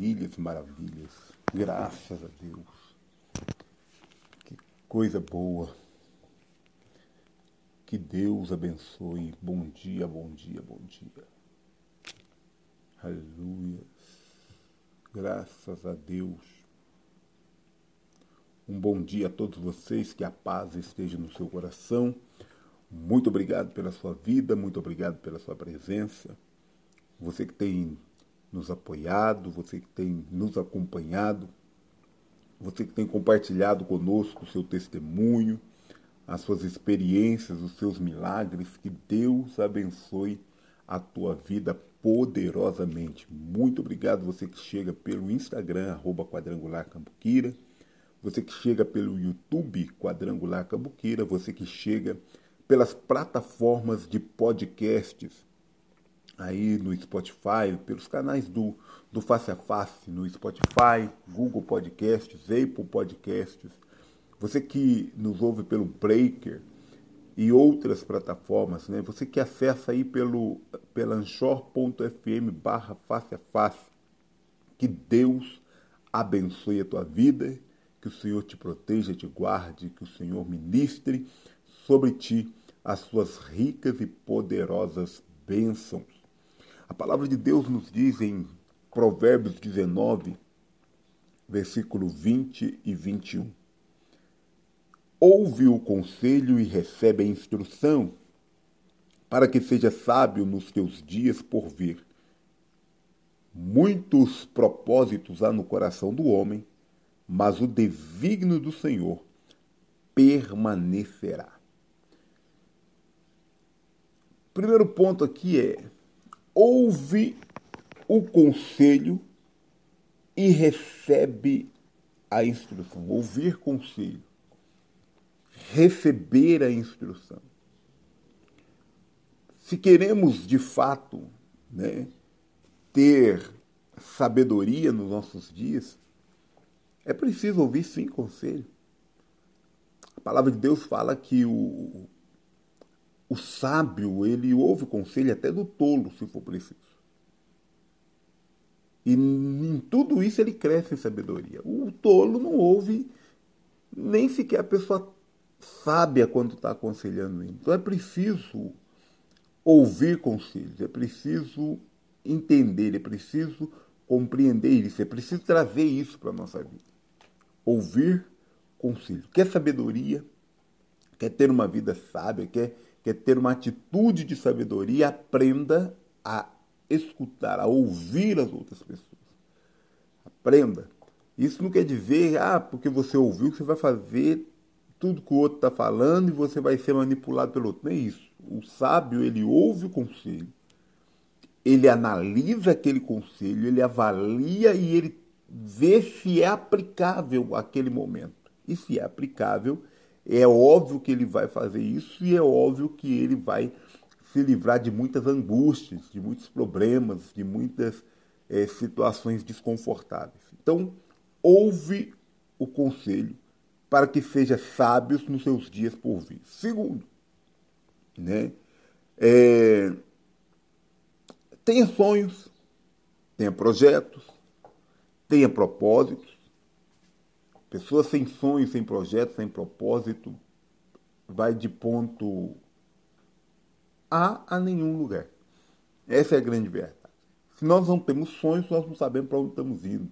maravilhas, maravilhas. Graças a Deus. Que coisa boa. Que Deus abençoe. Bom dia, bom dia, bom dia. Aleluia. Graças a Deus. Um bom dia a todos vocês, que a paz esteja no seu coração. Muito obrigado pela sua vida, muito obrigado pela sua presença. Você que tem nos apoiado, você que tem nos acompanhado, você que tem compartilhado conosco o seu testemunho, as suas experiências, os seus milagres. Que Deus abençoe a tua vida poderosamente. Muito obrigado você que chega pelo Instagram, arroba Quadrangular Cambuquira, você que chega pelo YouTube Quadrangular Cambuquira, você que chega pelas plataformas de podcasts, aí no Spotify, pelos canais do, do Face a Face, no Spotify, Google Podcasts, Apple Podcasts, você que nos ouve pelo Breaker e outras plataformas, né? você que acessa aí pelo pelanchor.fm barra face a face, que Deus abençoe a tua vida, que o Senhor te proteja, te guarde, que o Senhor ministre sobre ti as suas ricas e poderosas bênçãos. A palavra de Deus nos diz em Provérbios 19, versículo 20 e 21. Ouve o conselho e recebe a instrução, para que seja sábio nos teus dias por vir. Muitos propósitos há no coração do homem, mas o desígnio do Senhor permanecerá. Primeiro ponto aqui é ouve o conselho e recebe a instrução. Ouvir conselho, receber a instrução. Se queremos de fato né, ter sabedoria nos nossos dias, é preciso ouvir sim conselho. A palavra de Deus fala que o, o sábio, ele ouve o conselho até do tolo, se for preciso. E em tudo isso ele cresce em sabedoria. O tolo não ouve nem sequer a pessoa sábia quando está aconselhando ele. Então é preciso ouvir conselhos, é preciso entender, é preciso compreender isso, é preciso trazer isso para a nossa vida. Ouvir conselhos. Quer sabedoria? Quer ter uma vida sábia? Quer quer ter uma atitude de sabedoria, aprenda a escutar, a ouvir as outras pessoas. Aprenda. Isso não quer dizer, ah, porque você ouviu que você vai fazer tudo que o outro está falando e você vai ser manipulado pelo outro. Não é isso. O sábio, ele ouve o conselho, ele analisa aquele conselho, ele avalia e ele vê se é aplicável aquele momento. E se é aplicável, é óbvio que ele vai fazer isso e é óbvio que ele vai se livrar de muitas angústias, de muitos problemas, de muitas é, situações desconfortáveis. Então, ouve o conselho para que seja sábios nos seus dias por vir. Segundo, né, é, tenha sonhos, tenha projetos, tenha propósitos, Pessoa sem sonho, sem projeto, sem propósito, vai de ponto A a nenhum lugar. Essa é a grande verdade. Se nós não temos sonhos, nós não sabemos para onde estamos indo.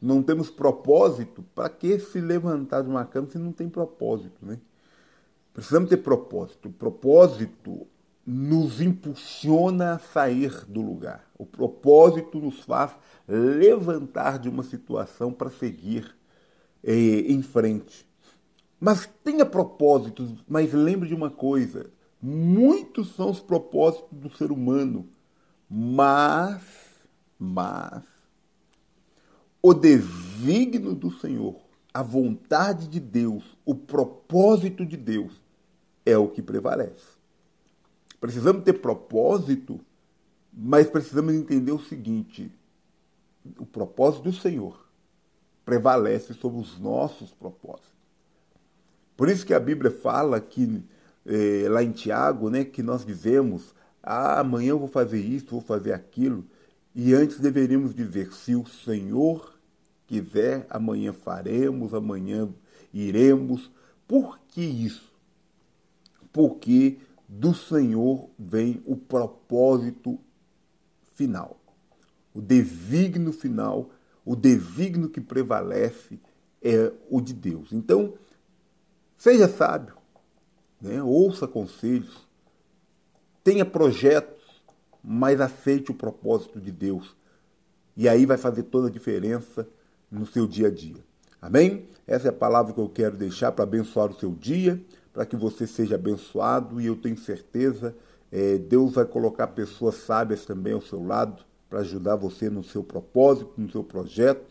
Não temos propósito, para que se levantar de uma cama se não tem propósito, né? Precisamos ter propósito. O propósito nos impulsiona a sair do lugar. O propósito nos faz levantar de uma situação para seguir em frente. Mas tenha propósitos, mas lembre de uma coisa: muitos são os propósitos do ser humano, mas, mas, o desígnio do Senhor, a vontade de Deus, o propósito de Deus é o que prevalece. Precisamos ter propósito, mas precisamos entender o seguinte: o propósito do Senhor prevalece sobre os nossos propósitos. Por isso que a Bíblia fala que, eh, lá em Tiago, né, que nós dizemos, ah, amanhã eu vou fazer isso, vou fazer aquilo, E antes deveríamos dizer: se o Senhor quiser, amanhã faremos, amanhã iremos. Por que isso? Porque do Senhor vem o propósito final, o desígnio final, o desígnio que prevalece é o de Deus. Então, seja sábio, né? ouça conselhos, tenha projetos, mas aceite o propósito de Deus. E aí vai fazer toda a diferença no seu dia a dia. Amém? Essa é a palavra que eu quero deixar para abençoar o seu dia, para que você seja abençoado e eu tenho certeza, é, Deus vai colocar pessoas sábias também ao seu lado para ajudar você no seu propósito, no seu projeto.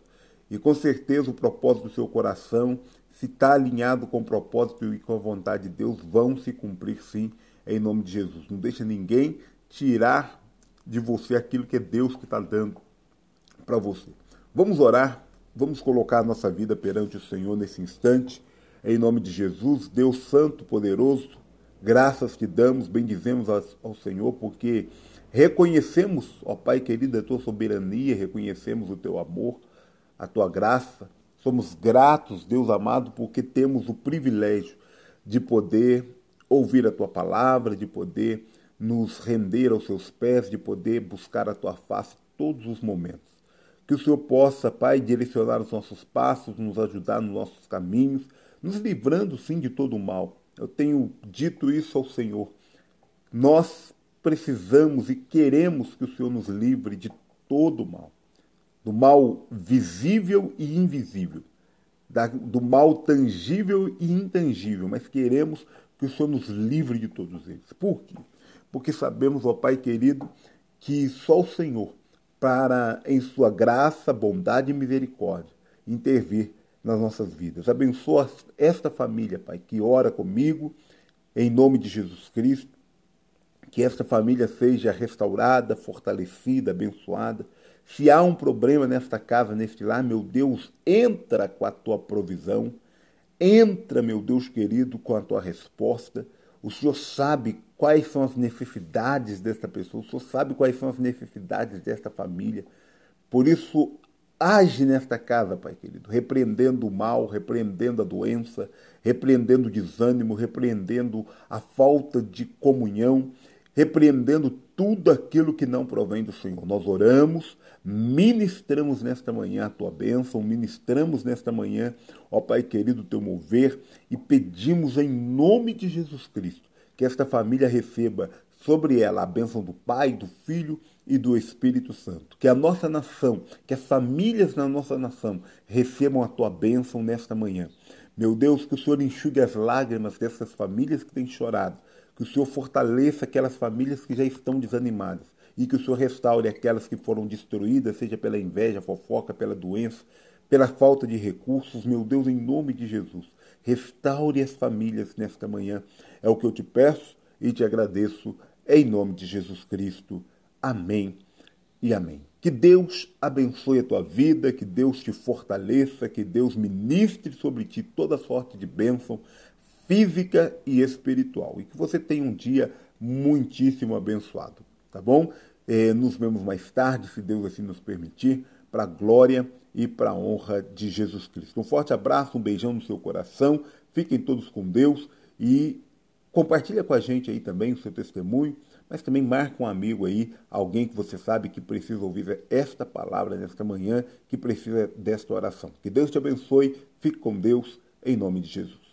E com certeza o propósito do seu coração, se está alinhado com o propósito e com a vontade de Deus, vão se cumprir sim, em nome de Jesus. Não deixa ninguém tirar de você aquilo que é Deus que está dando para você. Vamos orar Vamos colocar a nossa vida perante o Senhor nesse instante, em nome de Jesus, Deus Santo, poderoso, graças te damos, bendizemos ao Senhor, porque reconhecemos, ó Pai querido, a tua soberania, reconhecemos o teu amor, a tua graça. Somos gratos, Deus amado, porque temos o privilégio de poder ouvir a tua palavra, de poder nos render aos seus pés, de poder buscar a tua face todos os momentos. Que o Senhor possa, Pai, direcionar os nossos passos, nos ajudar nos nossos caminhos, nos livrando sim de todo o mal. Eu tenho dito isso ao Senhor. Nós precisamos e queremos que o Senhor nos livre de todo o mal, do mal visível e invisível, do mal tangível e intangível, mas queremos que o Senhor nos livre de todos eles. Por quê? Porque sabemos, ó Pai querido, que só o Senhor para, em sua graça, bondade e misericórdia, intervir nas nossas vidas. Abençoa esta família, Pai, que ora comigo, em nome de Jesus Cristo. Que esta família seja restaurada, fortalecida, abençoada. Se há um problema nesta casa, neste lar, meu Deus, entra com a tua provisão. Entra, meu Deus querido, com a tua resposta. O Senhor sabe quais são as necessidades desta pessoa, o Senhor sabe quais são as necessidades desta família. Por isso, age nesta casa, Pai querido, repreendendo o mal, repreendendo a doença, repreendendo o desânimo, repreendendo a falta de comunhão, repreendendo tudo aquilo que não provém do Senhor. Nós oramos, ministramos nesta manhã a tua bênção, ministramos nesta manhã, ó Pai querido, o teu mover e pedimos em nome de Jesus Cristo que esta família receba sobre ela a bênção do Pai, do Filho e do Espírito Santo. Que a nossa nação, que as famílias na nossa nação recebam a tua bênção nesta manhã. Meu Deus, que o Senhor enxugue as lágrimas dessas famílias que têm chorado. Que o Senhor fortaleça aquelas famílias que já estão desanimadas. E que o Senhor restaure aquelas que foram destruídas, seja pela inveja, fofoca, pela doença, pela falta de recursos. Meu Deus, em nome de Jesus. Restaure as famílias nesta manhã. É o que eu te peço e te agradeço em nome de Jesus Cristo. Amém e amém. Que Deus abençoe a tua vida, que Deus te fortaleça, que Deus ministre sobre ti toda sorte de bênção física e espiritual. E que você tenha um dia muitíssimo abençoado, tá bom? É, nos vemos mais tarde, se Deus assim nos permitir, para a glória e para a honra de Jesus Cristo. Um forte abraço, um beijão no seu coração. Fiquem todos com Deus e compartilha com a gente aí também o seu testemunho, mas também marca um amigo aí, alguém que você sabe que precisa ouvir esta palavra nesta manhã, que precisa desta oração. Que Deus te abençoe. Fique com Deus em nome de Jesus.